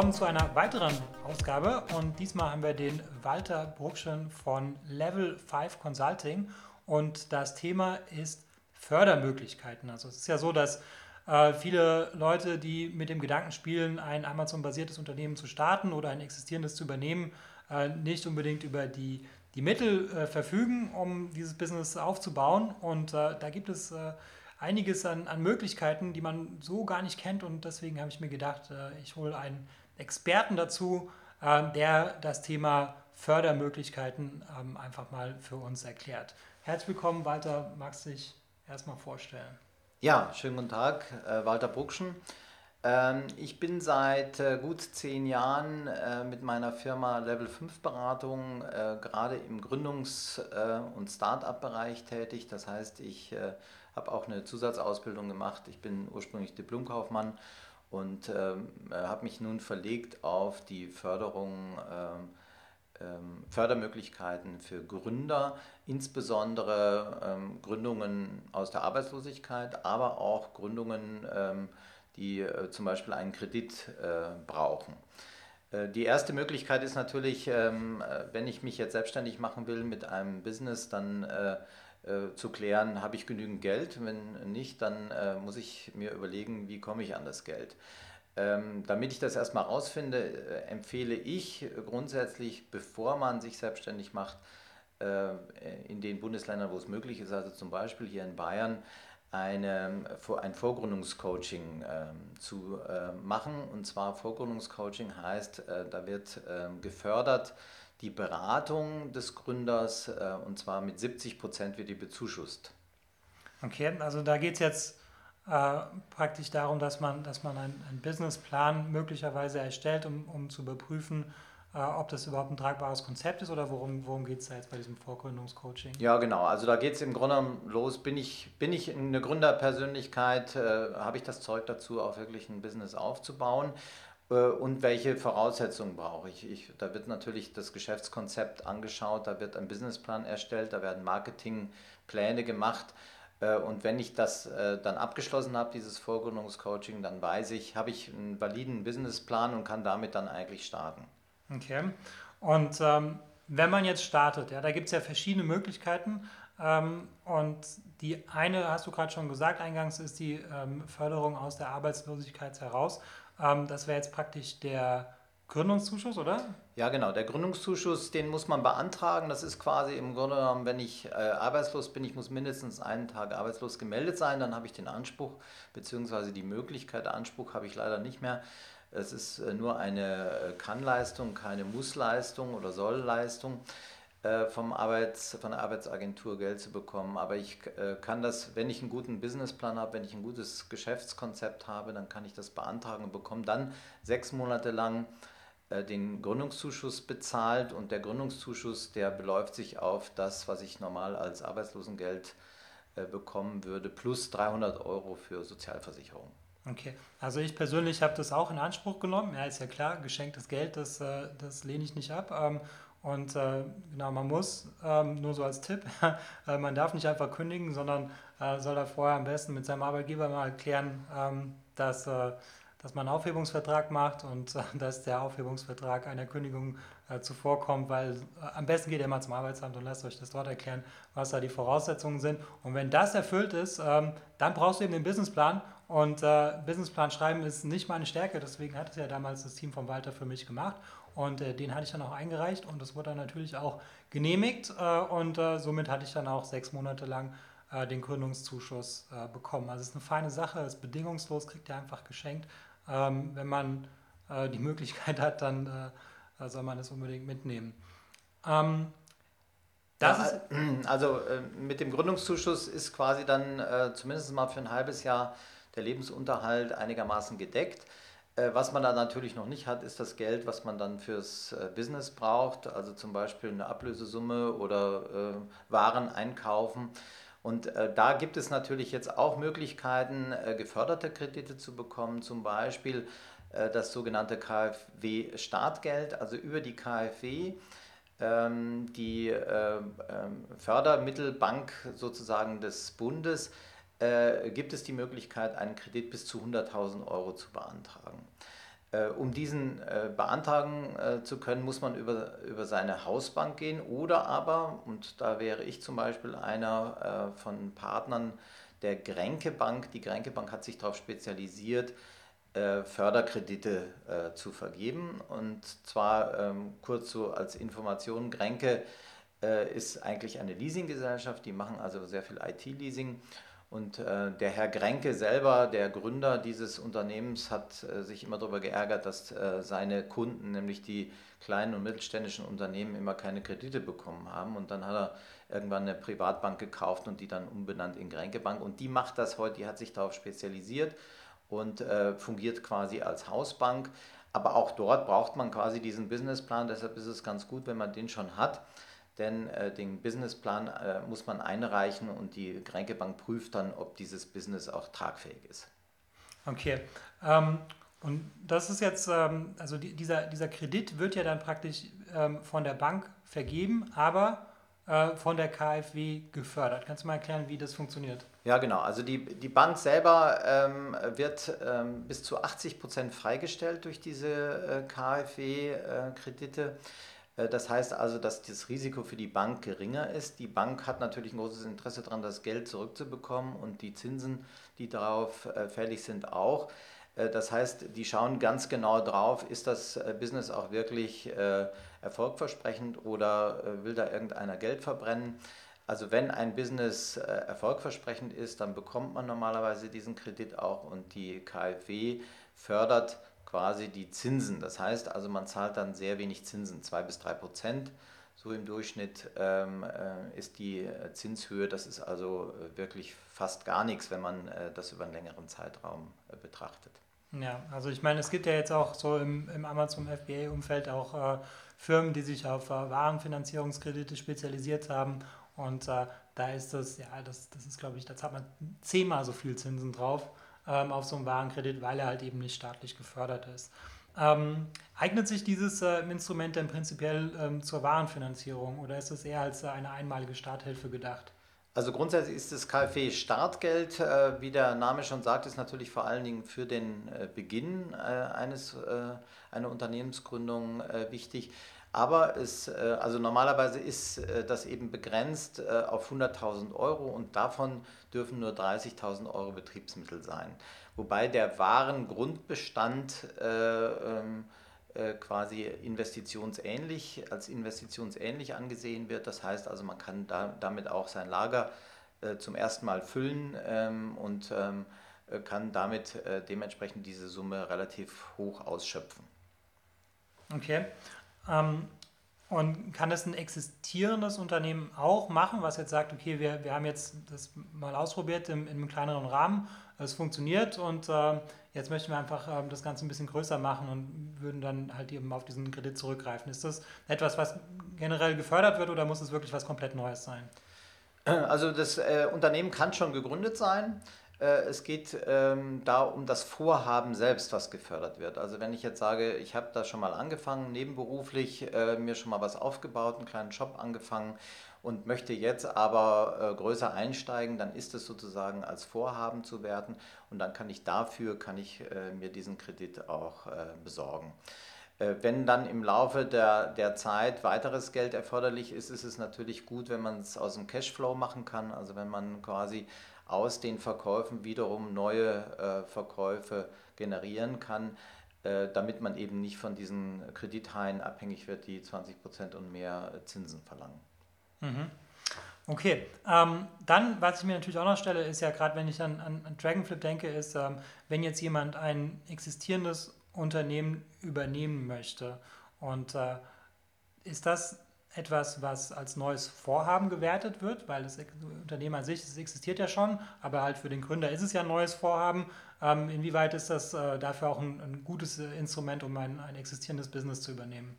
willkommen zu einer weiteren Ausgabe und diesmal haben wir den Walter Bruckschen von Level 5 Consulting und das Thema ist Fördermöglichkeiten. Also es ist ja so, dass äh, viele Leute, die mit dem Gedanken spielen, ein Amazon-basiertes Unternehmen zu starten oder ein existierendes zu übernehmen, äh, nicht unbedingt über die, die Mittel äh, verfügen, um dieses Business aufzubauen. Und äh, da gibt es äh, einiges an, an Möglichkeiten, die man so gar nicht kennt. Und deswegen habe ich mir gedacht, äh, ich hole einen Experten dazu, äh, der das Thema Fördermöglichkeiten ähm, einfach mal für uns erklärt. Herzlich willkommen, Walter. Magst du dich erstmal vorstellen? Ja, schönen guten Tag, äh, Walter Bruckschen. Ähm, ich bin seit äh, gut zehn Jahren äh, mit meiner Firma Level 5 Beratung gerade im Gründungs- und Start-up-Bereich tätig. Das heißt, ich habe auch eine Zusatzausbildung gemacht. Ich bin ursprünglich Diplomkaufmann und ähm, habe mich nun verlegt auf die Förderung, ähm, ähm, Fördermöglichkeiten für Gründer, insbesondere ähm, Gründungen aus der Arbeitslosigkeit, aber auch Gründungen, ähm, die äh, zum Beispiel einen Kredit äh, brauchen. Äh, die erste Möglichkeit ist natürlich, ähm, äh, wenn ich mich jetzt selbstständig machen will mit einem Business, dann äh, zu klären, habe ich genügend Geld? Wenn nicht, dann äh, muss ich mir überlegen, wie komme ich an das Geld. Ähm, damit ich das erstmal rausfinde, äh, empfehle ich grundsätzlich, bevor man sich selbstständig macht, äh, in den Bundesländern, wo es möglich ist, also zum Beispiel hier in Bayern, eine, ein Vorgründungscoaching äh, zu äh, machen. Und zwar Vorgründungscoaching heißt, da wird ähm, gefördert, die Beratung des Gründers äh, und zwar mit 70 Prozent wird die bezuschusst. Okay, also da geht es jetzt äh, praktisch darum, dass man, dass man einen, einen Businessplan möglicherweise erstellt, um, um zu überprüfen, äh, ob das überhaupt ein tragbares Konzept ist oder worum, worum geht es da jetzt bei diesem Vorgründungscoaching? Ja, genau. Also da geht es im Grunde los, bin ich, bin ich eine Gründerpersönlichkeit, äh, habe ich das Zeug dazu, auch wirklich ein Business aufzubauen? Äh, und welche Voraussetzungen brauche ich? ich? Da wird natürlich das Geschäftskonzept angeschaut, da wird ein Businessplan erstellt, da werden Marketingpläne gemacht. Äh, und wenn ich das äh, dann abgeschlossen habe, dieses Vorgründungscoaching, dann weiß ich, habe ich einen validen Businessplan und kann damit dann eigentlich starten. Okay. Und ähm, wenn man jetzt startet, ja, da gibt es ja verschiedene Möglichkeiten. Ähm, und die eine, hast du gerade schon gesagt, eingangs ist die ähm, Förderung aus der Arbeitslosigkeit heraus. Ähm, das wäre jetzt praktisch der Gründungszuschuss, oder? Ja, genau. Der Gründungszuschuss, den muss man beantragen. Das ist quasi im Grunde genommen, wenn ich äh, arbeitslos bin, ich muss mindestens einen Tag arbeitslos gemeldet sein, dann habe ich den Anspruch, beziehungsweise die Möglichkeit, Anspruch habe ich leider nicht mehr. Es ist äh, nur eine äh, Kannleistung, keine Mussleistung oder Sollleistung. Äh, vom Arbeits, von der Arbeitsagentur Geld zu bekommen. Aber ich äh, kann das, wenn ich einen guten Businessplan habe, wenn ich ein gutes Geschäftskonzept habe, dann kann ich das beantragen und bekomme dann sechs Monate lang äh, den Gründungszuschuss bezahlt und der Gründungszuschuss, der beläuft sich auf das, was ich normal als Arbeitslosengeld bekommen würde, plus 300 Euro für Sozialversicherung. Okay, also ich persönlich habe das auch in Anspruch genommen. Ja, ist ja klar, geschenktes Geld, das, das lehne ich nicht ab. Ähm, und äh, genau, man muss, ähm, nur so als Tipp, äh, man darf nicht einfach kündigen, sondern äh, soll da vorher am besten mit seinem Arbeitgeber mal klären, ähm, dass, äh, dass man einen Aufhebungsvertrag macht und äh, dass der Aufhebungsvertrag einer Kündigung äh, zuvorkommt, weil am besten geht ihr mal zum Arbeitsamt und lasst euch das dort erklären, was da die Voraussetzungen sind. Und wenn das erfüllt ist, ähm, dann brauchst du eben den Businessplan und Businessplan schreiben ist nicht meine Stärke, deswegen hat es ja damals das Team von Walter für mich gemacht. Und äh, den hatte ich dann auch eingereicht und das wurde dann natürlich auch genehmigt. Äh, und äh, somit hatte ich dann auch sechs Monate lang äh, den Gründungszuschuss äh, bekommen. Also es ist eine feine Sache, ist bedingungslos, kriegt er einfach geschenkt. Ähm, wenn man äh, die Möglichkeit hat, dann soll man das unbedingt mitnehmen. Ähm, ja, also mit dem Gründungszuschuss ist quasi dann zumindest mal für ein halbes Jahr der Lebensunterhalt einigermaßen gedeckt. Äh, was man da natürlich noch nicht hat, ist das Geld, was man dann fürs äh, Business braucht, also zum Beispiel eine Ablösesumme oder äh, Waren einkaufen. Und da gibt es natürlich jetzt auch Möglichkeiten, geförderte Kredite zu bekommen, zum Beispiel das sogenannte KfW-Startgeld, also über die KfW. Ähm, die ähm, Fördermittelbank sozusagen des Bundes äh, gibt es die Möglichkeit, einen Kredit bis zu 100.000 Euro zu beantragen. Äh, um diesen äh, beantragen äh, zu können, muss man über, über seine Hausbank gehen oder aber, und da wäre ich zum Beispiel einer von Partnern der Grenke Bank, die Grenke Bank hat sich darauf spezialisiert, Förderkredite zu vergeben. Und zwar ähm, kurz so als Information, Grenke ist eigentlich eine Leasinggesellschaft, die machen also sehr viel IT-Leasing und äh, der Herr Grenke selber, der Gründer dieses Unternehmens, hat äh, sich immer darüber geärgert, dass äh, seine Kunden, nämlich die kleinen und mittelständischen Unternehmen, immer keine Kredite bekommen haben. Und dann hat er irgendwann eine Privatbank gekauft und die dann umbenannt in Grenke Bank. Und die macht das heute, die hat sich darauf spezialisiert und äh, fungiert quasi als Hausbank. Aber auch dort braucht man quasi diesen Businessplan, deshalb ist es ganz gut, wenn man den schon hat denn äh, den Businessplan äh, muss man einreichen und die Grenke Bank prüft dann, ob dieses Business auch tragfähig ist. Okay. Ähm, und das ist jetzt, ähm, also die, dieser, dieser Kredit wird ja dann praktisch ähm, von der Bank vergeben, aber äh, von der KfW gefördert. Kannst du mal erklären, wie das funktioniert? Ja, genau. Also die, die Bank selber ähm, wird ähm, bis zu 80 Prozent freigestellt durch diese äh, KfW-Kredite. Äh, das heißt also, dass das Risiko für die Bank geringer ist. Die Bank hat natürlich ein großes Interesse daran, das Geld zurückzubekommen und die Zinsen, die darauf äh, fällig sind, auch. Äh, das heißt, die schauen ganz genau drauf, ist das Business auch wirklich erfolgversprechend oder will da irgendeiner Geld verbrennen. Also wenn ein Business erfolgversprechend ist, dann bekommt man normalerweise diesen Kredit auch und die KfW fördert quasi die Zinsen. Das heißt also, man zahlt dann sehr wenig Zinsen, zwei bis drei Prozent. So im Durchschnitt ähm, äh, ist die äh, Zinshöhe, das ist also äh, wirklich fast gar nichts, wenn man äh, das über einen längeren Zeitraum äh, betrachtet. Ja, also ich meine, es gibt ja jetzt auch so im, im Amazon FBA-Umfeld auch Firmen, die sich auf Warenfinanzierungskredite spezialisiert haben und da ist das, ja, das, das ist glaube ich, da zahlt man zehnmal so viel Zinsen drauf ähm, auf so einen Warenkredit, weil er halt eben nicht staatlich gefördert ist. Ähm, eignet sich dieses äh, Instrument denn prinzipiell ähm, zur Warenfinanzierung oder ist es eher als äh, eine einmalige Starthilfe gedacht? Also grundsätzlich ist das KfW-Startgeld, äh, wie der Name schon sagt, ist natürlich vor allen Dingen für den äh, Beginn äh, eines, äh, einer Unternehmensgründung wichtig. Aber es, also normalerweise ist das eben begrenzt auf 100.000 Euro und davon dürfen nur 30.000 Euro Betriebsmittel sein. Wobei der wahren Grundbestand äh, ähm, äh, quasi investitionsähnlich, als investitionsähnlich angesehen wird. Das heißt also, man kann da, damit auch sein Lager äh, zum ersten Mal füllen ähm, und ähm, äh, kann damit äh, dementsprechend diese Summe relativ hoch ausschöpfen. Okay. Ähm, und kann das ein existierendes Unternehmen auch machen, was jetzt sagt, okay, wir, wir haben jetzt das mal ausprobiert im, in einem kleineren Rahmen, es funktioniert und äh, jetzt möchten wir einfach äh, das Ganze ein bisschen größer machen und würden dann halt eben auf diesen Kredit zurückgreifen. Ist das etwas, was generell gefördert wird oder muss es wirklich was komplett Neues sein? Also das äh, Unternehmen kann schon gegründet sein. Äh, es geht ähm, da um das Vorhaben selbst, was gefördert wird. Also wenn ich jetzt sage, ich habe da schon mal angefangen, nebenberuflich äh, mir schon mal was aufgebaut, einen kleinen Shop angefangen und möchte jetzt aber äh, größer einsteigen, dann ist es sozusagen als Vorhaben zu werten und dann kann ich dafür, kann ich äh, mir diesen Kredit auch äh, besorgen. Äh, wenn dann im Laufe der, der Zeit weiteres Geld erforderlich ist, ist es natürlich gut, wenn man es aus dem Cashflow machen kann. Also wenn man quasi aus den Verkäufen wiederum neue äh, Verkäufe generieren kann, äh, damit man eben nicht von diesen Kredithaien abhängig wird, die 20 Prozent und mehr Zinsen verlangen. Mhm. Okay, ähm, dann, was ich mir natürlich auch noch stelle, ist ja gerade, wenn ich an, an Dragonflip denke, ist, ähm, wenn jetzt jemand ein existierendes Unternehmen übernehmen möchte und äh, ist das etwas, was als neues Vorhaben gewertet wird, weil das Unternehmen an sich, das existiert ja schon, aber halt für den Gründer ist es ja ein neues Vorhaben. Ähm, inwieweit ist das äh, dafür auch ein, ein gutes äh, Instrument, um ein, ein existierendes Business zu übernehmen?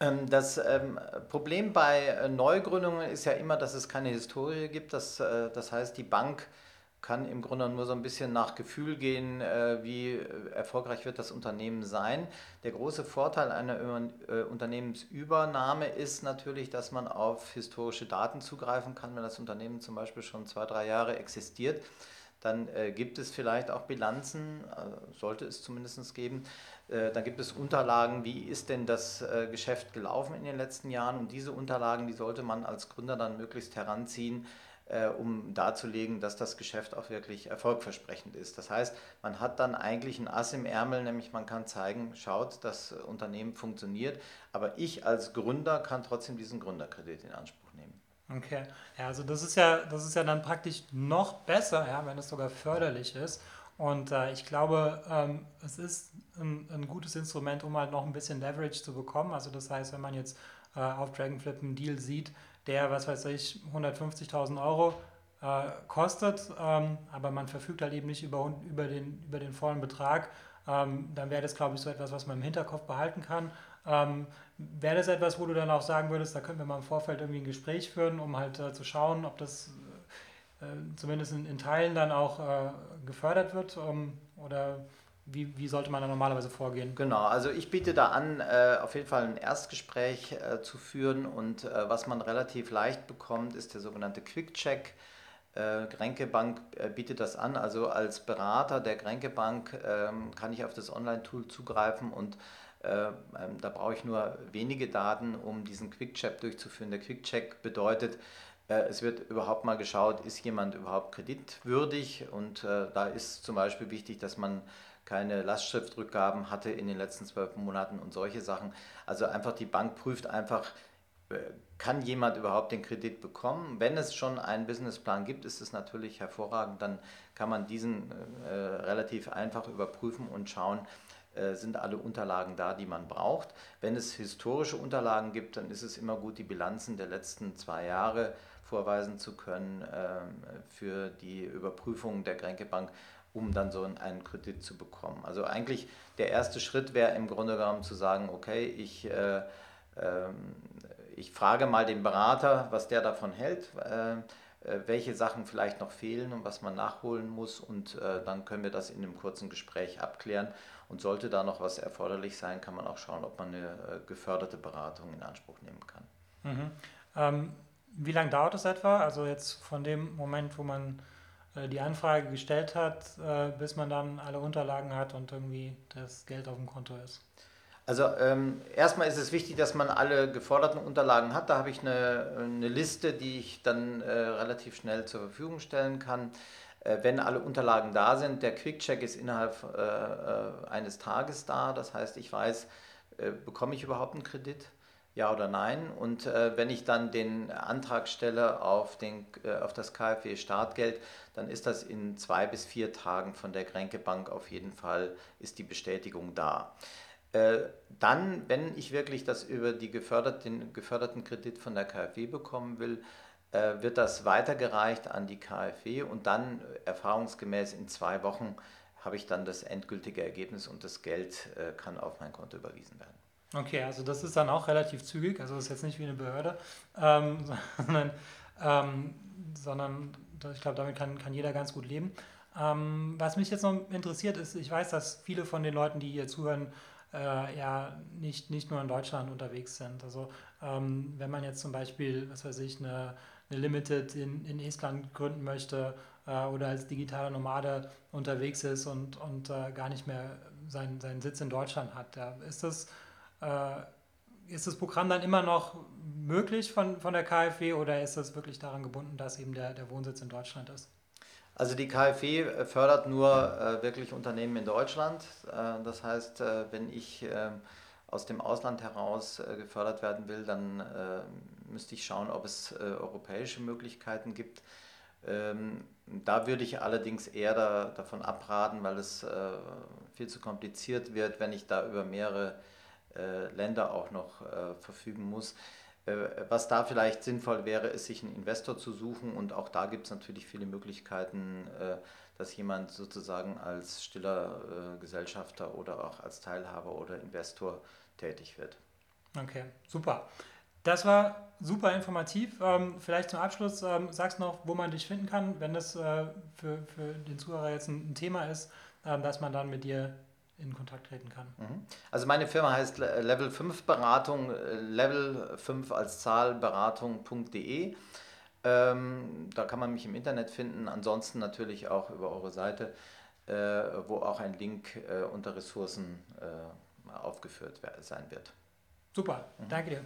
Ähm, das ähm, Problem bei äh, Neugründungen ist ja immer, dass es keine Historie gibt. Das, äh, das heißt, die Bank kann im Grunde nur so ein bisschen nach Gefühl gehen, äh, wie erfolgreich wird das Unternehmen sein. Der große Vorteil einer äh, Unternehmensübernahme ist natürlich, dass man auf historische Daten zugreifen kann, wenn das Unternehmen zum Beispiel schon zwei, drei Jahre existiert dann äh, gibt es vielleicht auch Bilanzen, sollte es zumindest geben. Dann gibt es Unterlagen, wie ist denn das Geschäft gelaufen in den letzten Jahren. Und diese Unterlagen, die sollte man als Gründer dann möglichst heranziehen, äh, um darzulegen, dass das Geschäft auch wirklich erfolgversprechend ist. Das heißt, man hat dann eigentlich ein Ass im Ärmel, nämlich man kann zeigen, schaut, das Unternehmen funktioniert, aber ich als Gründer kann trotzdem diesen Gründerkredit in Anspruch nehmen. Okay, ja, also das ist ja, das ist ja dann praktisch noch besser, ja, wenn es sogar förderlich ist. Und äh, ich glaube, ähm, es ist ein, ein, gutes Instrument, um halt noch ein bisschen Leverage zu bekommen. Also das heißt, wenn man jetzt äh, auf Dragonflip einen Deal sieht, der, was weiß ich, 150.000 Euro äh, kostet, ähm, aber man verfügt halt eben nicht über, über, den, über den vollen Betrag, ähm, dann wäre das, glaube ich, so etwas, was man im Hinterkopf behalten kann. Ähm, wäre das etwas, wo du dann auch sagen würdest, da könnten wir mal im Vorfeld irgendwie ein Gespräch führen, um halt äh, zu schauen, ob das äh, zumindest in, in, Teilen dann auch äh, gefördert wird? Ähm, oder wie, wie, sollte man da normalerweise vorgehen? Genau, also ich biete da an, äh, auf jeden Fall ein Erstgespräch äh, zu führen und äh, was man relativ leicht bekommt, ist der sogenannte Quick-Check. Äh, Grenke Bank äh, bietet das an. Also als Berater der Grenke Bank ähm, kann ich auf das Online-Tool zugreifen und äh, ähm, da brauche ich nur wenige Daten, um diesen Quick-Check durchzuführen. Der Quick-Check bedeutet, es wird überhaupt mal geschaut, ist jemand überhaupt kreditwürdig und da ist zum Beispiel wichtig, dass man keine Lastschriftrückgaben hatte in den letzten zwölf Monaten und solche Sachen. Also einfach die Bank prüft einfach, kann jemand überhaupt den Kredit bekommen? Wenn es schon einen Businessplan gibt, ist es natürlich hervorragend, dann kann man diesen äh, relativ einfach überprüfen und schauen, äh, sind alle Unterlagen da, die man braucht. Wenn es historische Unterlagen gibt, dann ist es immer gut, die Bilanzen der letzten zwei Jahre vorweisen zu können äh, für die Überprüfung der Grenke Bank, um dann so einen Kredit zu bekommen. Also eigentlich der erste Schritt wäre im Grunde genommen zu sagen, okay, ich äh, ähm, ich frage mal den Berater, was der davon hält, äh, äh, welche Sachen vielleicht noch fehlen und was man nachholen muss und äh, dann können wir das in einem kurzen Gespräch abklären und sollte da noch was erforderlich sein, kann man auch schauen, ob man eine geförderte Beratung in Anspruch nehmen kann. Mhm. Ähm, wie lange dauert es etwa? Also jetzt von dem Moment, wo man die Anfrage gestellt hat, bis man dann alle Unterlagen hat und irgendwie das Geld auf dem Konto ist? Also ähm, erstmal ist es wichtig, dass man alle geforderten Unterlagen hat. Da habe ich eine, eine Liste, die ich dann äh, relativ schnell zur Verfügung stellen kann. Äh, wenn alle Unterlagen da sind, der Quick-Check ist innerhalb äh, äh eines Tages da. Das heißt, ich weiß, äh, bekomme ich überhaupt einen Kredit? Ja oder nein? Und äh, wenn ich dann den Antrag stelle auf, den, auf das KfW-Startgeld, dann ist das in zwei bis vier Tagen von der Grenke Bank auf jeden Fall, ist die Bestätigung da. Äh, dann, wenn ich wirklich das über die gefördert, den geförderten Kredit von der KfW bekommen will, äh, wird das weitergereicht an die KfW und dann erfahrungsgemäß in zwei Wochen habe ich dann das endgültige Ergebnis und das Geld äh, kann auf mein Konto überwiesen werden. Okay, also das ist dann auch relativ zügig, also das ist jetzt nicht wie eine Behörde, ähm, sondern, ähm, sondern ich glaube, damit kann, kann jeder ganz gut leben. Ähm, was mich jetzt noch interessiert ist, ich weiß, dass viele von den Leuten, die hier zuhören, äh, ja nicht, nicht nur in Deutschland unterwegs sind. Also ähm, wenn man jetzt zum Beispiel, was weiß ich, eine, eine Limited in, in Estland gründen möchte äh, oder als digitaler Nomade unterwegs ist und, und äh, gar nicht mehr sein, seinen Sitz in Deutschland hat, ja, ist das ist das Programm dann immer noch möglich von, von der KfW oder ist das wirklich daran gebunden, dass eben der, der Wohnsitz in Deutschland ist? Also die KfW äh, fördert nur äh, wirklich Unternehmen in Deutschland. Äh, das heißt, äh, wenn ich ähm, aus dem Ausland heraus äh, gefördert werden will, dann äh, müsste ich schauen, ob es europäische Möglichkeiten gibt. Ähm, da würde ich allerdings eher da, davon abraten, weil es viel zu kompliziert wird, wenn ich da über mehrere Länder auch noch verfügen muss. Äh, was da vielleicht sinnvoll wäre, ist, sich einen Investor zu suchen. Und auch da gibt es natürlich viele Möglichkeiten, äh, dass jemand sozusagen als stiller äh, Gesellschafter oder auch als Teilhaber oder Investor tätig wird. Okay, super. Das war super informativ. Ähm, vielleicht zum Abschluss ähm, sagst noch, wo man dich finden kann, wenn das für, für den Zuhörer jetzt ein, Thema ist, ähm, dass man dann mit dir in Kontakt treten kann. Mhm. Also meine Firma heißt Level 5 Beratung, Level 5 als Zahl Beratung.de. Ähm, da kann man mich im Internet finden, ansonsten natürlich auch über eure Seite, äh, wo auch ein Link äh, unter Ressourcen äh, aufgeführt sein wird. Super, mhm. danke dir.